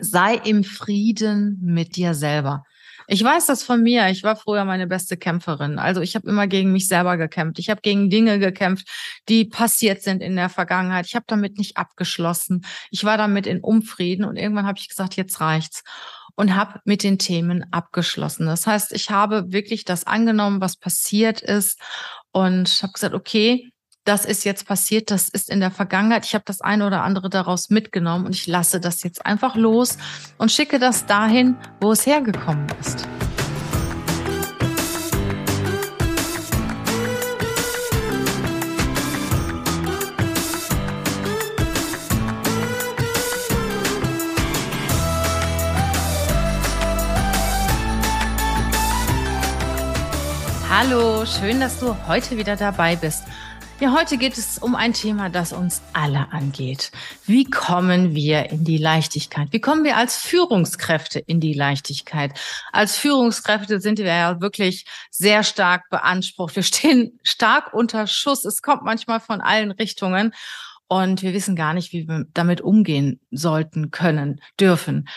sei im Frieden mit dir selber. Ich weiß das von mir. Ich war früher meine beste Kämpferin. Also ich habe immer gegen mich selber gekämpft. Ich habe gegen Dinge gekämpft, die passiert sind in der Vergangenheit. Ich habe damit nicht abgeschlossen. Ich war damit in Unfrieden und irgendwann habe ich gesagt, jetzt reicht's und habe mit den Themen abgeschlossen. Das heißt, ich habe wirklich das angenommen, was passiert ist und habe gesagt, okay, das ist jetzt passiert, das ist in der Vergangenheit. Ich habe das eine oder andere daraus mitgenommen und ich lasse das jetzt einfach los und schicke das dahin, wo es hergekommen ist. Hallo, schön, dass du heute wieder dabei bist. Ja, heute geht es um ein Thema, das uns alle angeht. Wie kommen wir in die Leichtigkeit? Wie kommen wir als Führungskräfte in die Leichtigkeit? Als Führungskräfte sind wir ja wirklich sehr stark beansprucht. Wir stehen stark unter Schuss. Es kommt manchmal von allen Richtungen. Und wir wissen gar nicht, wie wir damit umgehen sollten, können, dürfen.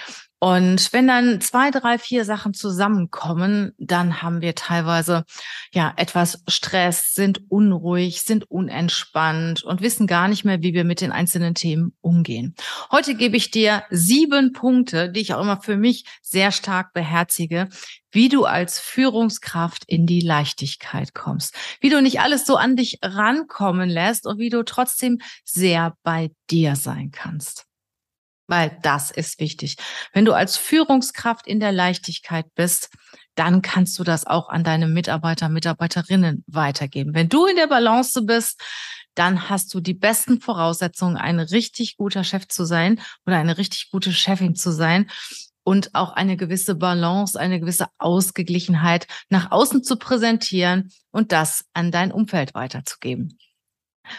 Und wenn dann zwei, drei, vier Sachen zusammenkommen, dann haben wir teilweise ja etwas Stress, sind unruhig, sind unentspannt und wissen gar nicht mehr, wie wir mit den einzelnen Themen umgehen. Heute gebe ich dir sieben Punkte, die ich auch immer für mich sehr stark beherzige, wie du als Führungskraft in die Leichtigkeit kommst, wie du nicht alles so an dich rankommen lässt und wie du trotzdem sehr bei dir sein kannst weil das ist wichtig. Wenn du als Führungskraft in der Leichtigkeit bist, dann kannst du das auch an deine Mitarbeiter, Mitarbeiterinnen weitergeben. Wenn du in der Balance bist, dann hast du die besten Voraussetzungen, ein richtig guter Chef zu sein oder eine richtig gute Chefin zu sein und auch eine gewisse Balance, eine gewisse Ausgeglichenheit nach außen zu präsentieren und das an dein Umfeld weiterzugeben.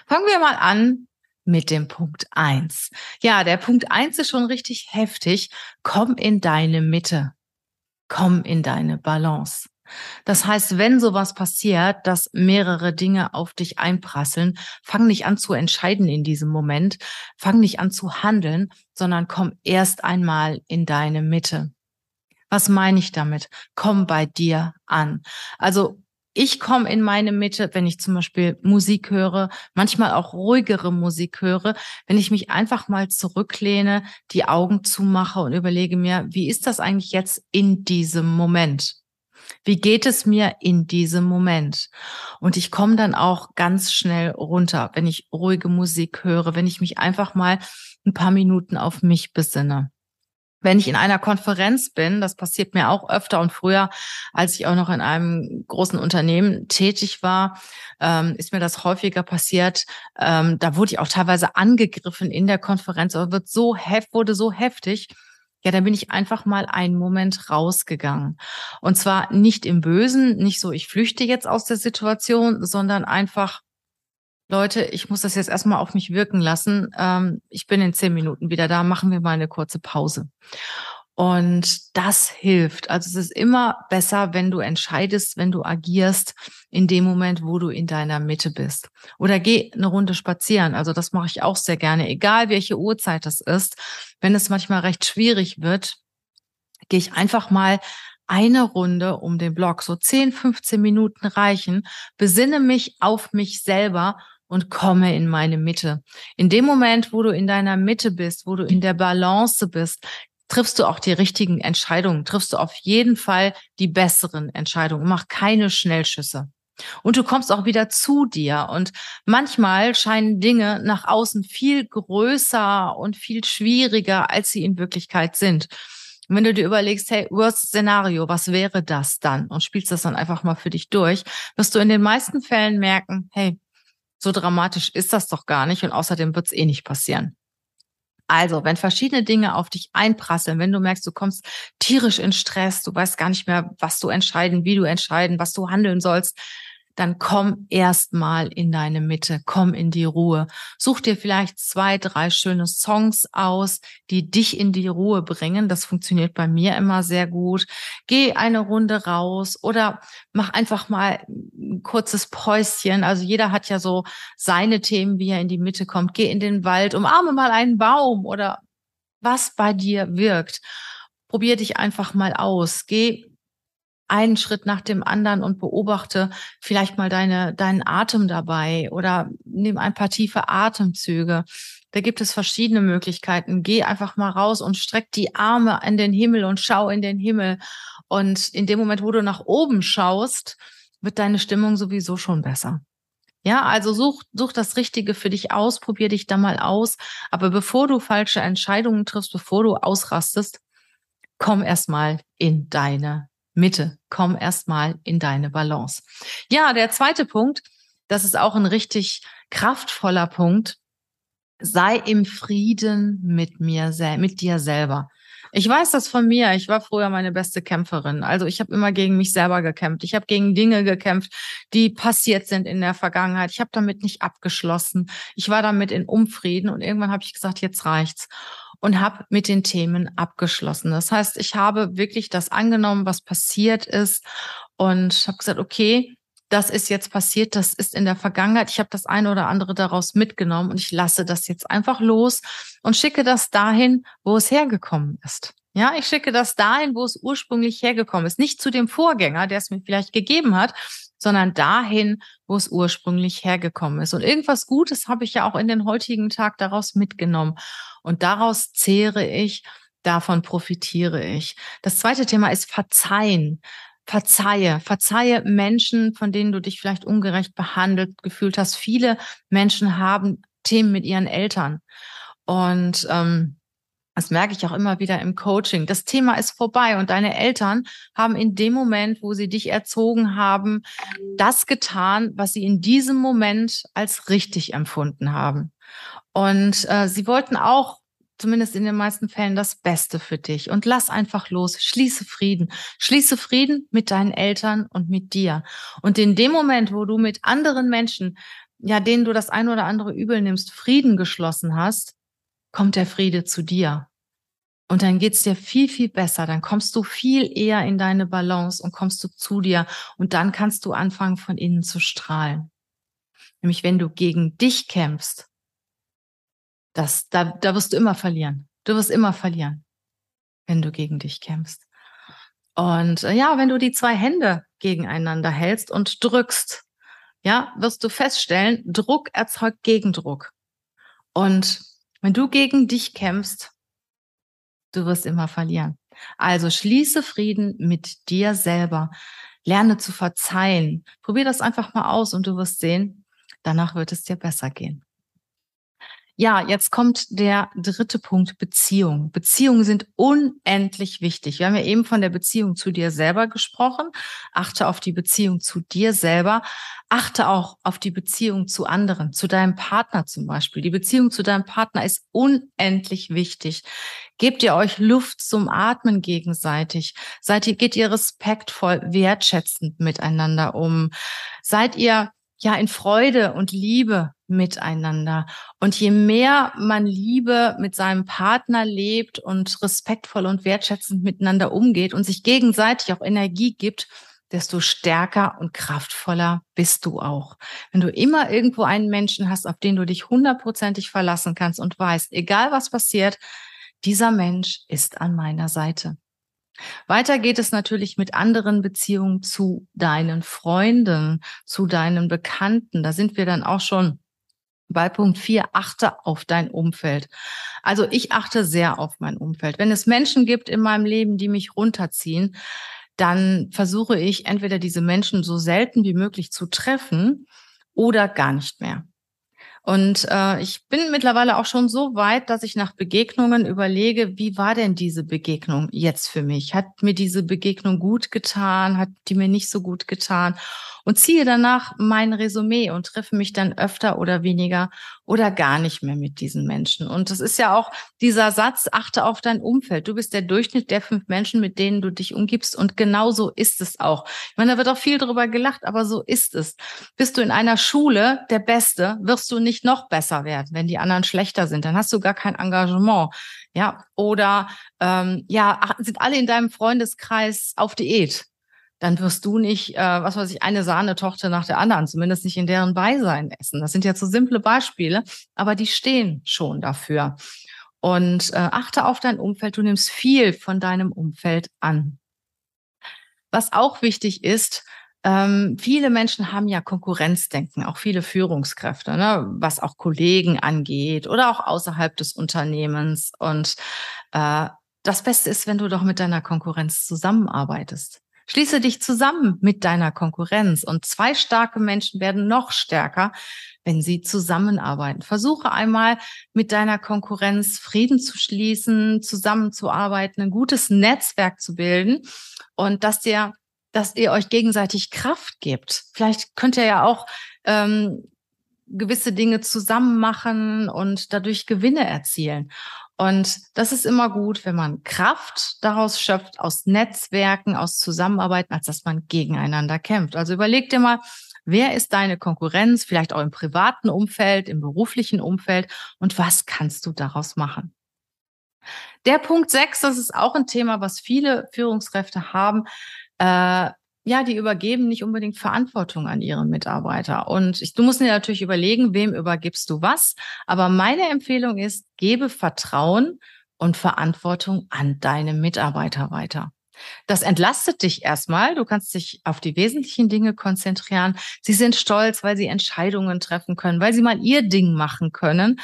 Fangen wir mal an mit dem Punkt eins. Ja, der Punkt eins ist schon richtig heftig. Komm in deine Mitte. Komm in deine Balance. Das heißt, wenn sowas passiert, dass mehrere Dinge auf dich einprasseln, fang nicht an zu entscheiden in diesem Moment, fang nicht an zu handeln, sondern komm erst einmal in deine Mitte. Was meine ich damit? Komm bei dir an. Also ich komme in meine Mitte, wenn ich zum Beispiel Musik höre, manchmal auch ruhigere Musik höre, wenn ich mich einfach mal zurücklehne, die Augen zumache und überlege mir, wie ist das eigentlich jetzt in diesem Moment? Wie geht es mir in diesem Moment? Und ich komme dann auch ganz schnell runter, wenn ich ruhige Musik höre, wenn ich mich einfach mal ein paar Minuten auf mich besinne wenn ich in einer Konferenz bin, das passiert mir auch öfter und früher, als ich auch noch in einem großen Unternehmen tätig war, ähm, ist mir das häufiger passiert. Ähm, da wurde ich auch teilweise angegriffen in der Konferenz, aber wird so heft, wurde so heftig. Ja, da bin ich einfach mal einen Moment rausgegangen. Und zwar nicht im Bösen, nicht so, ich flüchte jetzt aus der Situation, sondern einfach, Leute, ich muss das jetzt erstmal auf mich wirken lassen. Ähm, ich bin in zehn Minuten wieder da. Machen wir mal eine kurze Pause. Und das hilft. Also es ist immer besser, wenn du entscheidest, wenn du agierst in dem Moment, wo du in deiner Mitte bist. Oder geh eine Runde spazieren. Also das mache ich auch sehr gerne, egal welche Uhrzeit das ist. Wenn es manchmal recht schwierig wird, gehe ich einfach mal eine Runde um den Block, so 10, 15 Minuten reichen, besinne mich auf mich selber und komme in meine Mitte. In dem Moment, wo du in deiner Mitte bist, wo du in der Balance bist, triffst du auch die richtigen Entscheidungen, triffst du auf jeden Fall die besseren Entscheidungen. Mach keine Schnellschüsse. Und du kommst auch wieder zu dir. Und manchmal scheinen Dinge nach außen viel größer und viel schwieriger, als sie in Wirklichkeit sind. Und wenn du dir überlegst, hey, Worst Szenario, was wäre das dann? Und spielst das dann einfach mal für dich durch, wirst du in den meisten Fällen merken, hey, so dramatisch ist das doch gar nicht und außerdem wird es eh nicht passieren. Also, wenn verschiedene Dinge auf dich einprasseln, wenn du merkst, du kommst tierisch in Stress, du weißt gar nicht mehr, was du entscheiden, wie du entscheiden, was du handeln sollst, dann komm erstmal in deine Mitte, komm in die Ruhe. Such dir vielleicht zwei, drei schöne Songs aus, die dich in die Ruhe bringen. Das funktioniert bei mir immer sehr gut. Geh eine Runde raus oder mach einfach mal ein kurzes Päuschen. Also jeder hat ja so seine Themen, wie er in die Mitte kommt. Geh in den Wald, umarme mal einen Baum oder was bei dir wirkt. Probier dich einfach mal aus. Geh einen Schritt nach dem anderen und beobachte vielleicht mal deine, deinen Atem dabei oder nimm ein paar tiefe Atemzüge. Da gibt es verschiedene Möglichkeiten. Geh einfach mal raus und streck die Arme in den Himmel und schau in den Himmel. Und in dem Moment, wo du nach oben schaust, wird deine Stimmung sowieso schon besser. Ja, also such, such das Richtige für dich aus, probier dich da mal aus. Aber bevor du falsche Entscheidungen triffst, bevor du ausrastest, komm erstmal in deine Mitte. Komm erstmal in deine Balance. Ja, der zweite Punkt, das ist auch ein richtig kraftvoller Punkt. Sei im Frieden mit mir, mit dir selber. Ich weiß das von mir. Ich war früher meine beste Kämpferin. Also ich habe immer gegen mich selber gekämpft. Ich habe gegen Dinge gekämpft, die passiert sind in der Vergangenheit. Ich habe damit nicht abgeschlossen. Ich war damit in Unfrieden und irgendwann habe ich gesagt, jetzt reicht's und habe mit den Themen abgeschlossen. Das heißt, ich habe wirklich das angenommen, was passiert ist und habe gesagt, okay, das ist jetzt passiert, das ist in der Vergangenheit. Ich habe das eine oder andere daraus mitgenommen und ich lasse das jetzt einfach los und schicke das dahin, wo es hergekommen ist. Ja, ich schicke das dahin, wo es ursprünglich hergekommen ist. Nicht zu dem Vorgänger, der es mir vielleicht gegeben hat, sondern dahin, wo es ursprünglich hergekommen ist. Und irgendwas Gutes habe ich ja auch in den heutigen Tag daraus mitgenommen. Und daraus zehre ich, davon profitiere ich. Das zweite Thema ist Verzeihen. Verzeihe, verzeihe Menschen, von denen du dich vielleicht ungerecht behandelt gefühlt hast. Viele Menschen haben Themen mit ihren Eltern. Und ähm, das merke ich auch immer wieder im Coaching. Das Thema ist vorbei und deine Eltern haben in dem Moment, wo sie dich erzogen haben, das getan, was sie in diesem Moment als richtig empfunden haben. Und äh, sie wollten auch zumindest in den meisten Fällen das Beste für dich. Und lass einfach los. Schließe Frieden. Schließe Frieden mit deinen Eltern und mit dir. Und in dem Moment, wo du mit anderen Menschen, ja, denen du das ein oder andere übel nimmst, Frieden geschlossen hast, kommt der Friede zu dir. Und dann geht's dir viel, viel besser. Dann kommst du viel eher in deine Balance und kommst du zu dir. Und dann kannst du anfangen, von innen zu strahlen. Nämlich, wenn du gegen dich kämpfst, das, da, da wirst du immer verlieren. Du wirst immer verlieren, wenn du gegen dich kämpfst. Und äh, ja, wenn du die zwei Hände gegeneinander hältst und drückst, ja, wirst du feststellen, Druck erzeugt Gegendruck. Und wenn du gegen dich kämpfst, du wirst immer verlieren. Also schließe Frieden mit dir selber. Lerne zu verzeihen. Probier das einfach mal aus und du wirst sehen, danach wird es dir besser gehen. Ja, jetzt kommt der dritte Punkt, Beziehung. Beziehungen sind unendlich wichtig. Wir haben ja eben von der Beziehung zu dir selber gesprochen. Achte auf die Beziehung zu dir selber. Achte auch auf die Beziehung zu anderen, zu deinem Partner zum Beispiel. Die Beziehung zu deinem Partner ist unendlich wichtig. Gebt ihr euch Luft zum Atmen gegenseitig? Seid ihr, geht ihr respektvoll, wertschätzend miteinander um? Seid ihr ja in Freude und Liebe miteinander. Und je mehr man Liebe mit seinem Partner lebt und respektvoll und wertschätzend miteinander umgeht und sich gegenseitig auch Energie gibt, desto stärker und kraftvoller bist du auch. Wenn du immer irgendwo einen Menschen hast, auf den du dich hundertprozentig verlassen kannst und weißt, egal was passiert, dieser Mensch ist an meiner Seite. Weiter geht es natürlich mit anderen Beziehungen zu deinen Freunden, zu deinen Bekannten. Da sind wir dann auch schon bei Punkt 4, achte auf dein Umfeld. Also ich achte sehr auf mein Umfeld. Wenn es Menschen gibt in meinem Leben, die mich runterziehen, dann versuche ich entweder diese Menschen so selten wie möglich zu treffen oder gar nicht mehr. Und äh, ich bin mittlerweile auch schon so weit, dass ich nach Begegnungen überlege, wie war denn diese Begegnung jetzt für mich? Hat mir diese Begegnung gut getan? Hat die mir nicht so gut getan? und ziehe danach mein Resümee und treffe mich dann öfter oder weniger oder gar nicht mehr mit diesen Menschen. Und das ist ja auch dieser Satz, achte auf dein Umfeld. Du bist der Durchschnitt der fünf Menschen, mit denen du dich umgibst. Und genau so ist es auch. Ich meine, da wird auch viel drüber gelacht, aber so ist es. Bist du in einer Schule der Beste, wirst du nicht noch besser werden, wenn die anderen schlechter sind. Dann hast du gar kein Engagement. Ja, oder ähm, ja, sind alle in deinem Freundeskreis auf Diät dann wirst du nicht, äh, was weiß ich, eine Sahnetochter nach der anderen, zumindest nicht in deren Beisein essen. Das sind ja so simple Beispiele, aber die stehen schon dafür. Und äh, achte auf dein Umfeld. Du nimmst viel von deinem Umfeld an. Was auch wichtig ist, ähm, viele Menschen haben ja Konkurrenzdenken, auch viele Führungskräfte, ne, was auch Kollegen angeht oder auch außerhalb des Unternehmens. Und äh, das Beste ist, wenn du doch mit deiner Konkurrenz zusammenarbeitest. Schließe dich zusammen mit deiner Konkurrenz und zwei starke Menschen werden noch stärker, wenn sie zusammenarbeiten. Versuche einmal mit deiner Konkurrenz Frieden zu schließen, zusammenzuarbeiten, ein gutes Netzwerk zu bilden und dass dir, dass ihr euch gegenseitig Kraft gibt. Vielleicht könnt ihr ja auch ähm, gewisse Dinge zusammen machen und dadurch Gewinne erzielen. Und das ist immer gut, wenn man Kraft daraus schöpft, aus Netzwerken, aus Zusammenarbeiten, als dass man gegeneinander kämpft. Also überleg dir mal, wer ist deine Konkurrenz, vielleicht auch im privaten Umfeld, im beruflichen Umfeld und was kannst du daraus machen? Der Punkt sechs, das ist auch ein Thema, was viele Führungskräfte haben. Äh, ja, die übergeben nicht unbedingt Verantwortung an ihre Mitarbeiter. Und ich, du musst dir natürlich überlegen, wem übergibst du was. Aber meine Empfehlung ist, gebe Vertrauen und Verantwortung an deine Mitarbeiter weiter. Das entlastet dich erstmal. Du kannst dich auf die wesentlichen Dinge konzentrieren. Sie sind stolz, weil sie Entscheidungen treffen können, weil sie mal ihr Ding machen können.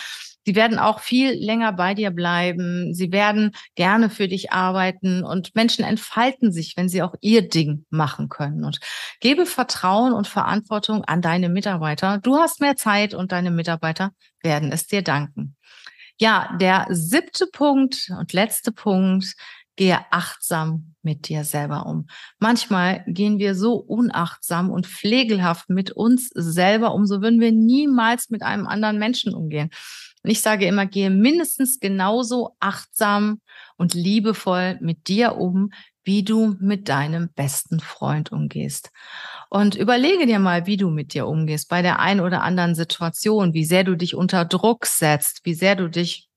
Sie werden auch viel länger bei dir bleiben. Sie werden gerne für dich arbeiten und Menschen entfalten sich, wenn sie auch ihr Ding machen können. Und gebe Vertrauen und Verantwortung an deine Mitarbeiter. Du hast mehr Zeit und deine Mitarbeiter werden es dir danken. Ja, der siebte Punkt und letzte Punkt Gehe achtsam mit dir selber um. Manchmal gehen wir so unachtsam und pflegelhaft mit uns selber um, so würden wir niemals mit einem anderen Menschen umgehen. Und ich sage immer, gehe mindestens genauso achtsam und liebevoll mit dir um, wie du mit deinem besten Freund umgehst. Und überlege dir mal, wie du mit dir umgehst bei der ein oder anderen Situation, wie sehr du dich unter Druck setzt, wie sehr du dich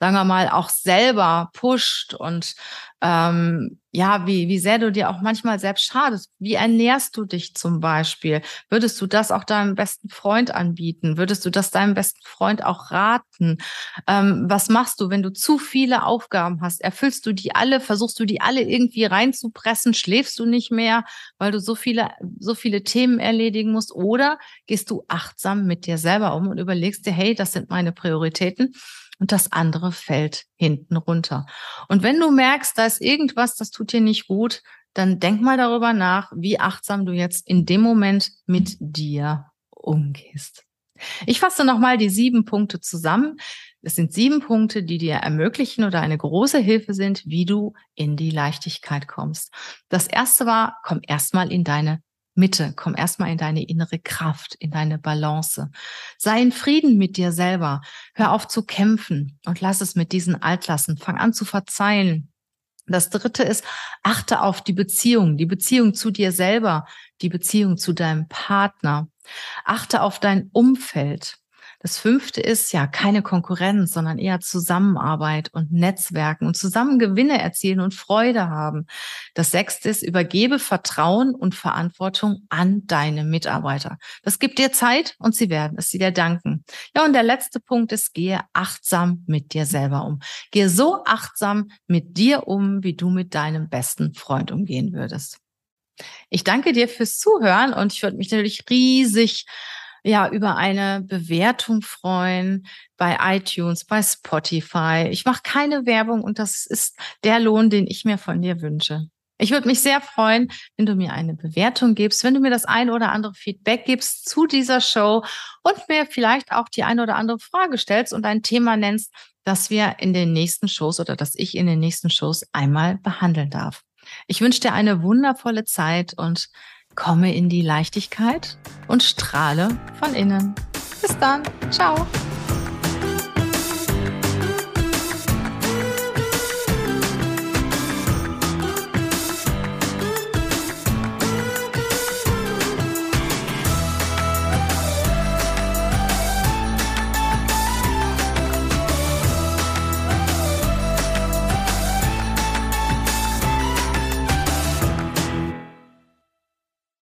sagen wir mal, auch selber pusht und ähm, ja, wie, wie sehr du dir auch manchmal selbst schadest. Wie ernährst du dich zum Beispiel? Würdest du das auch deinem besten Freund anbieten? Würdest du das deinem besten Freund auch raten? Ähm, was machst du, wenn du zu viele Aufgaben hast? Erfüllst du die alle? Versuchst du die alle irgendwie reinzupressen? Schläfst du nicht mehr, weil du so viele, so viele Themen erledigen musst? Oder gehst du achtsam mit dir selber um und überlegst dir, hey, das sind meine Prioritäten und das andere fällt hinten runter. Und wenn du merkst, da ist irgendwas, das tut dir nicht gut, dann denk mal darüber nach, wie achtsam du jetzt in dem Moment mit dir umgehst. Ich fasse nochmal die sieben Punkte zusammen. Es sind sieben Punkte, die dir ermöglichen oder eine große Hilfe sind, wie du in die Leichtigkeit kommst. Das erste war, komm erstmal in deine Mitte, komm erstmal in deine innere Kraft, in deine Balance. Sei in Frieden mit dir selber. Hör auf zu kämpfen und lass es mit diesen Altlassen. Fang an zu verzeihen. Das dritte ist, achte auf die Beziehung, die Beziehung zu dir selber, die Beziehung zu deinem Partner. Achte auf dein Umfeld. Das fünfte ist ja keine Konkurrenz, sondern eher Zusammenarbeit und Netzwerken und zusammen Gewinne erzielen und Freude haben. Das sechste ist, übergebe Vertrauen und Verantwortung an deine Mitarbeiter. Das gibt dir Zeit und sie werden es dir danken. Ja, und der letzte Punkt ist, gehe achtsam mit dir selber um. Gehe so achtsam mit dir um, wie du mit deinem besten Freund umgehen würdest. Ich danke dir fürs Zuhören und ich würde mich natürlich riesig ja über eine Bewertung freuen bei iTunes, bei Spotify. Ich mache keine Werbung und das ist der Lohn, den ich mir von dir wünsche. Ich würde mich sehr freuen, wenn du mir eine Bewertung gibst, wenn du mir das ein oder andere Feedback gibst zu dieser Show und mir vielleicht auch die eine oder andere Frage stellst und ein Thema nennst, das wir in den nächsten Shows oder das ich in den nächsten Shows einmal behandeln darf. Ich wünsche dir eine wundervolle Zeit und komme in die Leichtigkeit und strahle von innen. Bis dann. Ciao.